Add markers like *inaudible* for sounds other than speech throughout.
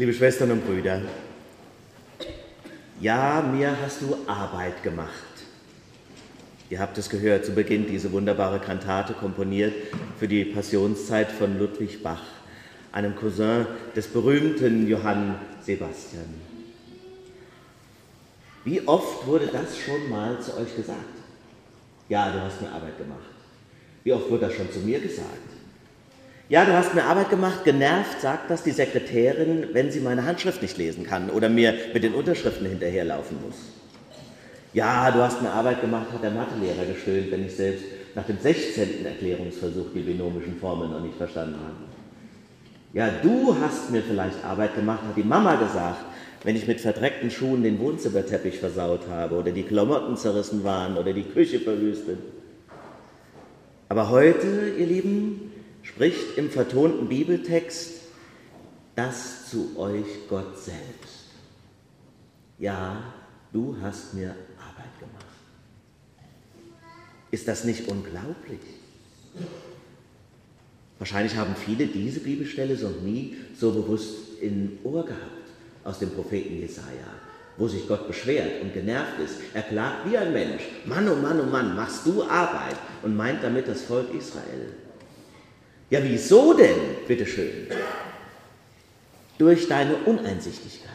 Liebe Schwestern und Brüder, ja, mir hast du Arbeit gemacht. Ihr habt es gehört, zu Beginn diese wunderbare Kantate komponiert für die Passionszeit von Ludwig Bach, einem Cousin des berühmten Johann Sebastian. Wie oft wurde das schon mal zu euch gesagt? Ja, du hast mir Arbeit gemacht. Wie oft wurde das schon zu mir gesagt? Ja, du hast mir Arbeit gemacht, genervt sagt das die Sekretärin, wenn sie meine Handschrift nicht lesen kann oder mir mit den Unterschriften hinterherlaufen muss. Ja, du hast mir Arbeit gemacht, hat der Mathelehrer gestöhnt, wenn ich selbst nach dem 16. Erklärungsversuch die binomischen Formeln noch nicht verstanden habe. Ja, du hast mir vielleicht Arbeit gemacht, hat die Mama gesagt, wenn ich mit verdreckten Schuhen den Wohnzimmerteppich versaut habe oder die Klamotten zerrissen waren oder die Küche verwüstet. Aber heute, ihr Lieben, spricht im vertonten Bibeltext das zu euch Gott selbst. Ja, du hast mir Arbeit gemacht. Ist das nicht unglaublich? Wahrscheinlich haben viele diese Bibelstelle so nie so bewusst in Ohr gehabt aus dem Propheten Jesaja, wo sich Gott beschwert und genervt ist. Er klagt wie ein Mensch: Mann, oh Mann, oh Mann, machst du Arbeit? Und meint damit das Volk Israel. Ja, wieso denn, bitteschön? Durch deine Uneinsichtigkeit,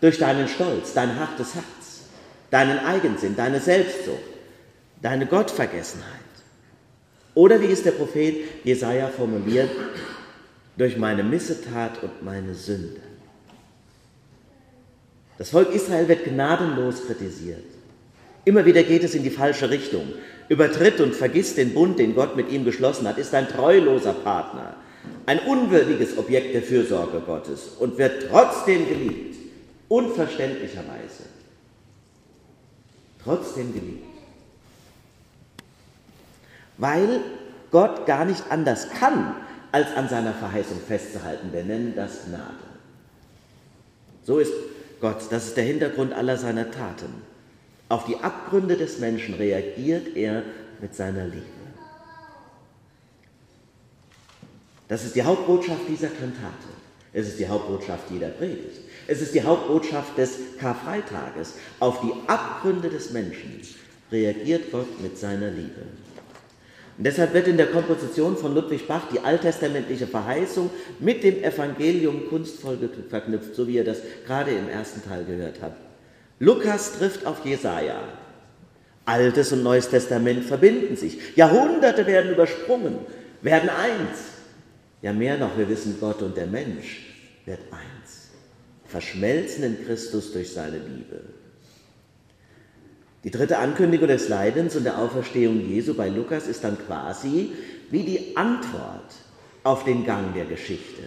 durch deinen Stolz, dein hartes Herz, deinen Eigensinn, deine Selbstsucht, deine Gottvergessenheit. Oder wie es der Prophet Jesaja formuliert, durch meine Missetat und meine Sünde. Das Volk Israel wird gnadenlos kritisiert. Immer wieder geht es in die falsche Richtung, übertritt und vergisst den Bund, den Gott mit ihm geschlossen hat, ist ein treuloser Partner, ein unwürdiges Objekt der Fürsorge Gottes und wird trotzdem geliebt, unverständlicherweise. Trotzdem geliebt. Weil Gott gar nicht anders kann, als an seiner Verheißung festzuhalten. Wir nennen das Gnade. So ist Gott, das ist der Hintergrund aller seiner Taten. Auf die Abgründe des Menschen reagiert er mit seiner Liebe. Das ist die Hauptbotschaft dieser Kantate. Es ist die Hauptbotschaft jeder Predigt. Es ist die Hauptbotschaft des Karfreitages. Auf die Abgründe des Menschen reagiert Gott mit seiner Liebe. Und deshalb wird in der Komposition von Ludwig Bach die alttestamentliche Verheißung mit dem Evangelium kunstvoll verknüpft, so wie ihr das gerade im ersten Teil gehört habt. Lukas trifft auf Jesaja. Altes und Neues Testament verbinden sich. Jahrhunderte werden übersprungen, werden eins. Ja, mehr noch, wir wissen, Gott und der Mensch wird eins. Verschmelzen in Christus durch seine Liebe. Die dritte Ankündigung des Leidens und der Auferstehung Jesu bei Lukas ist dann quasi wie die Antwort auf den Gang der Geschichte,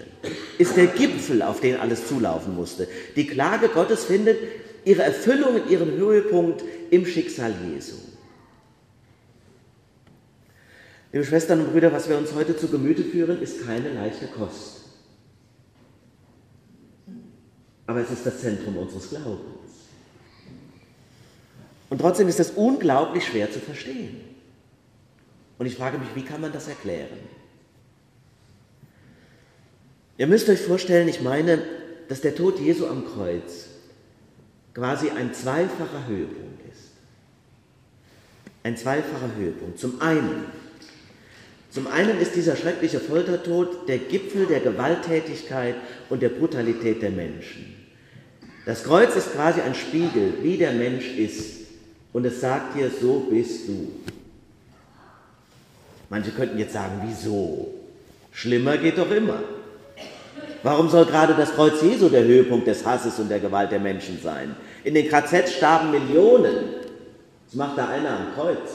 ist der Gipfel, auf den alles zulaufen musste. Die Klage Gottes findet ihre Erfüllung in ihrem Höhepunkt im Schicksal Jesu. Liebe Schwestern und Brüder, was wir uns heute zu Gemüte führen, ist keine leichte Kost. Aber es ist das Zentrum unseres Glaubens. Und trotzdem ist das unglaublich schwer zu verstehen. Und ich frage mich, wie kann man das erklären? Ihr müsst euch vorstellen, ich meine, dass der Tod Jesu am Kreuz quasi ein zweifacher Höhepunkt ist. Ein zweifacher Höhepunkt. Zum einen, zum einen ist dieser schreckliche Foltertod der Gipfel der Gewalttätigkeit und der Brutalität der Menschen. Das Kreuz ist quasi ein Spiegel, wie der Mensch ist. Und es sagt dir, so bist du. Manche könnten jetzt sagen, wieso? Schlimmer geht doch immer. Warum soll gerade das Kreuz Jesu der Höhepunkt des Hasses und der Gewalt der Menschen sein? In den KZ starben Millionen. Was macht da einer am Kreuz?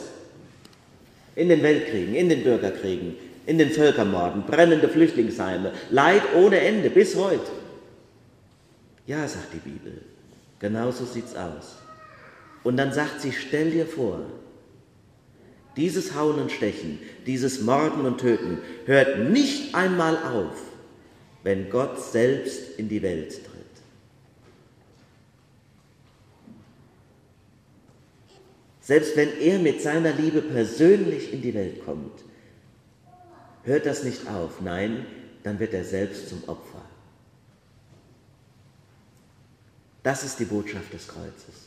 In den Weltkriegen, in den Bürgerkriegen, in den Völkermorden, brennende Flüchtlingsheime, Leid ohne Ende bis heute. Ja, sagt die Bibel, genau so sieht's aus. Und dann sagt sie, stell dir vor, dieses Hauen und Stechen, dieses Morden und Töten hört nicht einmal auf, wenn Gott selbst in die Welt tritt. Selbst wenn er mit seiner Liebe persönlich in die Welt kommt, hört das nicht auf. Nein, dann wird er selbst zum Opfer. Das ist die Botschaft des Kreuzes.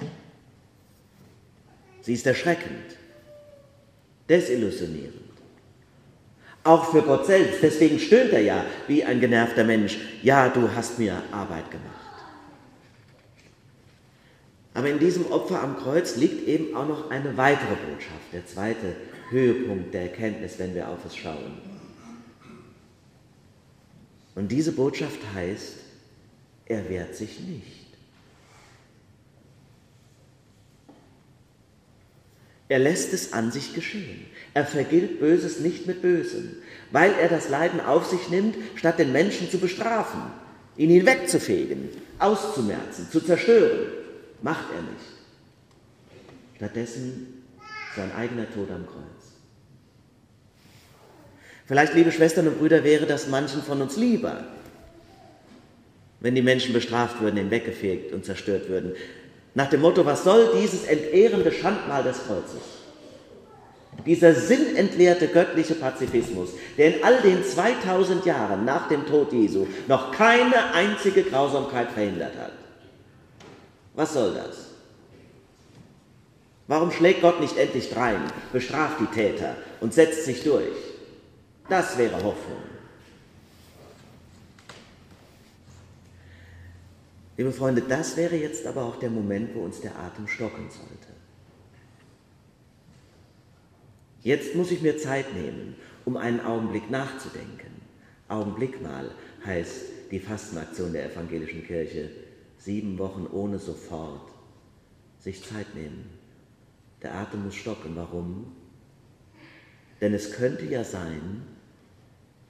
Sie ist erschreckend, desillusionierend. Auch für Gott selbst. Deswegen stöhnt er ja wie ein genervter Mensch. Ja, du hast mir Arbeit gemacht. Aber in diesem Opfer am Kreuz liegt eben auch noch eine weitere Botschaft, der zweite Höhepunkt der Erkenntnis, wenn wir auf es schauen. Und diese Botschaft heißt, er wehrt sich nicht. Er lässt es an sich geschehen. Er vergilt Böses nicht mit Bösem, weil er das Leiden auf sich nimmt, statt den Menschen zu bestrafen, ihn hinwegzufegen, auszumerzen, zu zerstören. Macht er nicht. Stattdessen sein eigener Tod am Kreuz. Vielleicht, liebe Schwestern und Brüder, wäre das manchen von uns lieber, wenn die Menschen bestraft würden, hinweggefegt und zerstört würden. Nach dem Motto, was soll dieses entehrende Schandmal des Kreuzes? Dieser sinnentleerte göttliche Pazifismus, der in all den 2000 Jahren nach dem Tod Jesu noch keine einzige Grausamkeit verhindert hat. Was soll das? Warum schlägt Gott nicht endlich drein, bestraft die Täter und setzt sich durch? Das wäre Hoffnung. Liebe Freunde, das wäre jetzt aber auch der Moment, wo uns der Atem stocken sollte. Jetzt muss ich mir Zeit nehmen, um einen Augenblick nachzudenken. Augenblick mal heißt die Fastenaktion der evangelischen Kirche. Sieben Wochen ohne sofort. Sich Zeit nehmen. Der Atem muss stocken. Warum? Denn es könnte ja sein,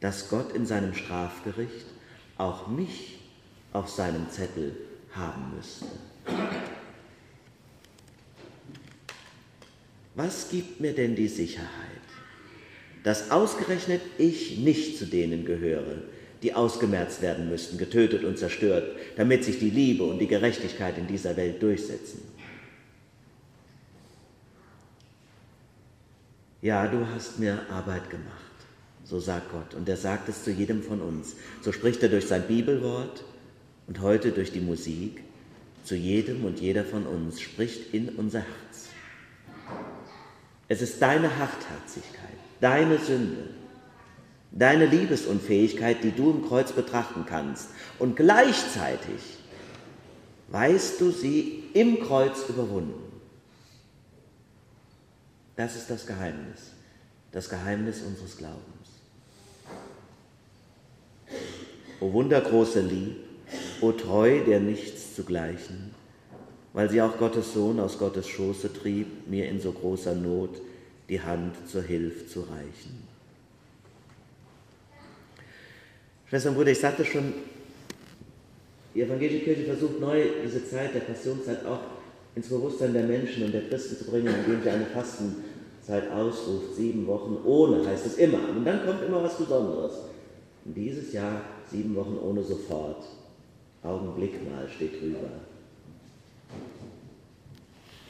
dass Gott in seinem Strafgericht auch mich auf seinem Zettel haben müsste. Was gibt mir denn die Sicherheit, dass ausgerechnet ich nicht zu denen gehöre, die ausgemerzt werden müssten, getötet und zerstört, damit sich die Liebe und die Gerechtigkeit in dieser Welt durchsetzen? Ja, du hast mir Arbeit gemacht, so sagt Gott, und er sagt es zu jedem von uns. So spricht er durch sein Bibelwort und heute durch die Musik zu jedem und jeder von uns, spricht in unser Herz. Es ist deine Hartherzigkeit, deine Sünde, deine Liebesunfähigkeit, die du im Kreuz betrachten kannst. Und gleichzeitig weißt du sie im Kreuz überwunden. Das ist das Geheimnis, das Geheimnis unseres Glaubens. O wundergroße Lieb, o treu der nichts zu gleichen, weil sie auch Gottes Sohn aus Gottes Schoße trieb, mir in so großer Not die Hand zur Hilfe zu reichen. Schwestern und Brüder, ich sagte schon, die evangelische Kirche versucht neu, diese Zeit der Passionszeit auch ins Bewusstsein der Menschen und der Christen zu bringen, indem sie eine Fastenzeit ausruft, sieben Wochen ohne, heißt es immer. Und dann kommt immer was Besonderes. Und dieses Jahr sieben Wochen ohne sofort. Augenblick mal steht drüber.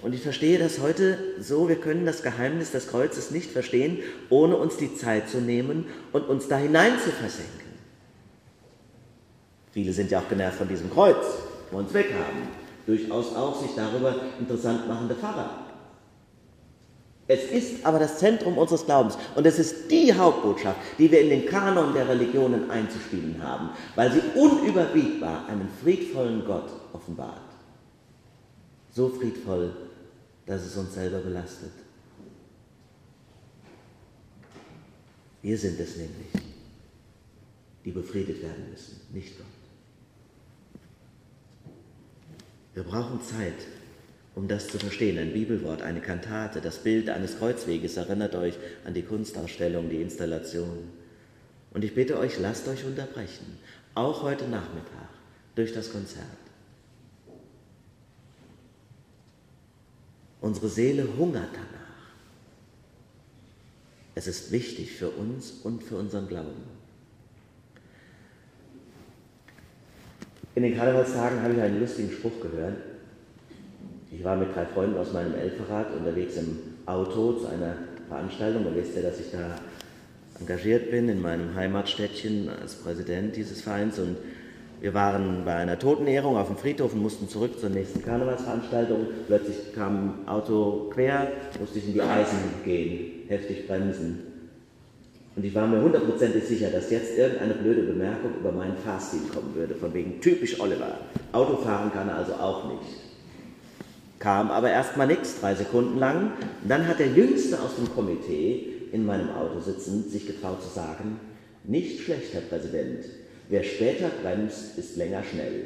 Und ich verstehe das heute so, wir können das Geheimnis des Kreuzes nicht verstehen, ohne uns die Zeit zu nehmen und uns da hinein zu versenken. Viele sind ja auch genervt von diesem Kreuz, wo uns weghaben. Durchaus auch sich darüber interessant machende Pfarrer. Es ist aber das Zentrum unseres Glaubens und es ist die Hauptbotschaft, die wir in den Kanon der Religionen einzuspielen haben, weil sie unüberbietbar einen friedvollen Gott offenbart. So friedvoll, dass es uns selber belastet. Wir sind es nämlich, die befriedet werden müssen, nicht Gott. Wir brauchen Zeit, um das zu verstehen. Ein Bibelwort, eine Kantate, das Bild eines Kreuzweges erinnert euch an die Kunstausstellung, die Installation. Und ich bitte euch, lasst euch unterbrechen, auch heute Nachmittag, durch das Konzert. Unsere Seele hungert danach. Es ist wichtig für uns und für unseren Glauben. In den Karnevalstagen habe ich einen lustigen Spruch gehört. Ich war mit drei Freunden aus meinem Elferrat unterwegs im Auto zu einer Veranstaltung. Da wisst ihr, dass ich da engagiert bin in meinem Heimatstädtchen als Präsident dieses Vereins. Und Wir waren bei einer Totenehrung auf dem Friedhof und mussten zurück zur nächsten Karnevalsveranstaltung. Plötzlich kam ein Auto quer, musste ich in die Eisen gehen, heftig bremsen. Und ich war mir hundertprozentig sicher, dass jetzt irgendeine blöde Bemerkung über meinen Fahrstil kommen würde, von wegen typisch Oliver. Autofahren kann er also auch nicht. Kam aber erstmal nichts, drei Sekunden lang. Dann hat der Jüngste aus dem Komitee in meinem Auto sitzend sich getraut zu sagen, nicht schlecht, Herr Präsident, Wer später bremst, ist länger schnell.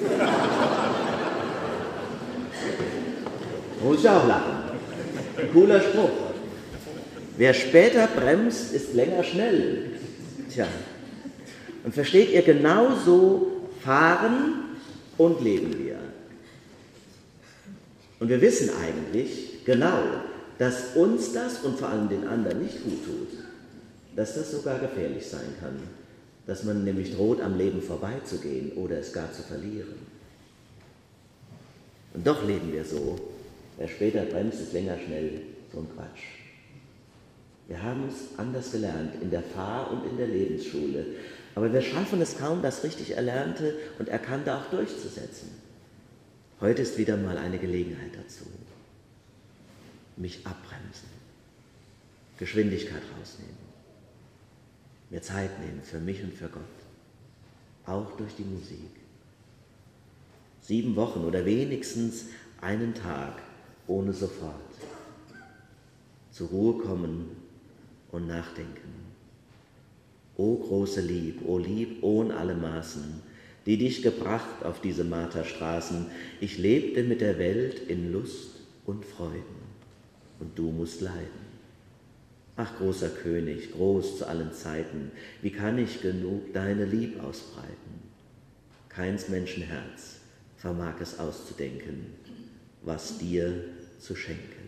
*laughs* Muss ich auch lachen. Cooler Spruch. Wer später bremst, ist länger schnell. Tja. Und versteht ihr, genauso fahren und leben wir. Und wir wissen eigentlich genau, dass uns das und vor allem den anderen nicht gut tut, dass das sogar gefährlich sein kann dass man nämlich droht, am Leben vorbeizugehen oder es gar zu verlieren. Und doch leben wir so. Wer später bremst, ist länger schnell. So ein Quatsch. Wir haben es anders gelernt in der Fahr- und in der Lebensschule. Aber wir schaffen es kaum, das richtig Erlernte und Erkannte auch durchzusetzen. Heute ist wieder mal eine Gelegenheit dazu. Mich abbremsen, Geschwindigkeit rausnehmen mir Zeit nehmen für mich und für Gott, auch durch die Musik. Sieben Wochen oder wenigstens einen Tag ohne sofort. Zur Ruhe kommen und nachdenken. O große Lieb, o Lieb ohn alle Maßen, die dich gebracht auf diese Marterstraßen. Ich lebte mit der Welt in Lust und Freuden, und du musst leiden. Ach großer König, groß zu allen Zeiten, wie kann ich genug deine Lieb ausbreiten? Keins Menschenherz vermag es auszudenken, was dir zu schenken.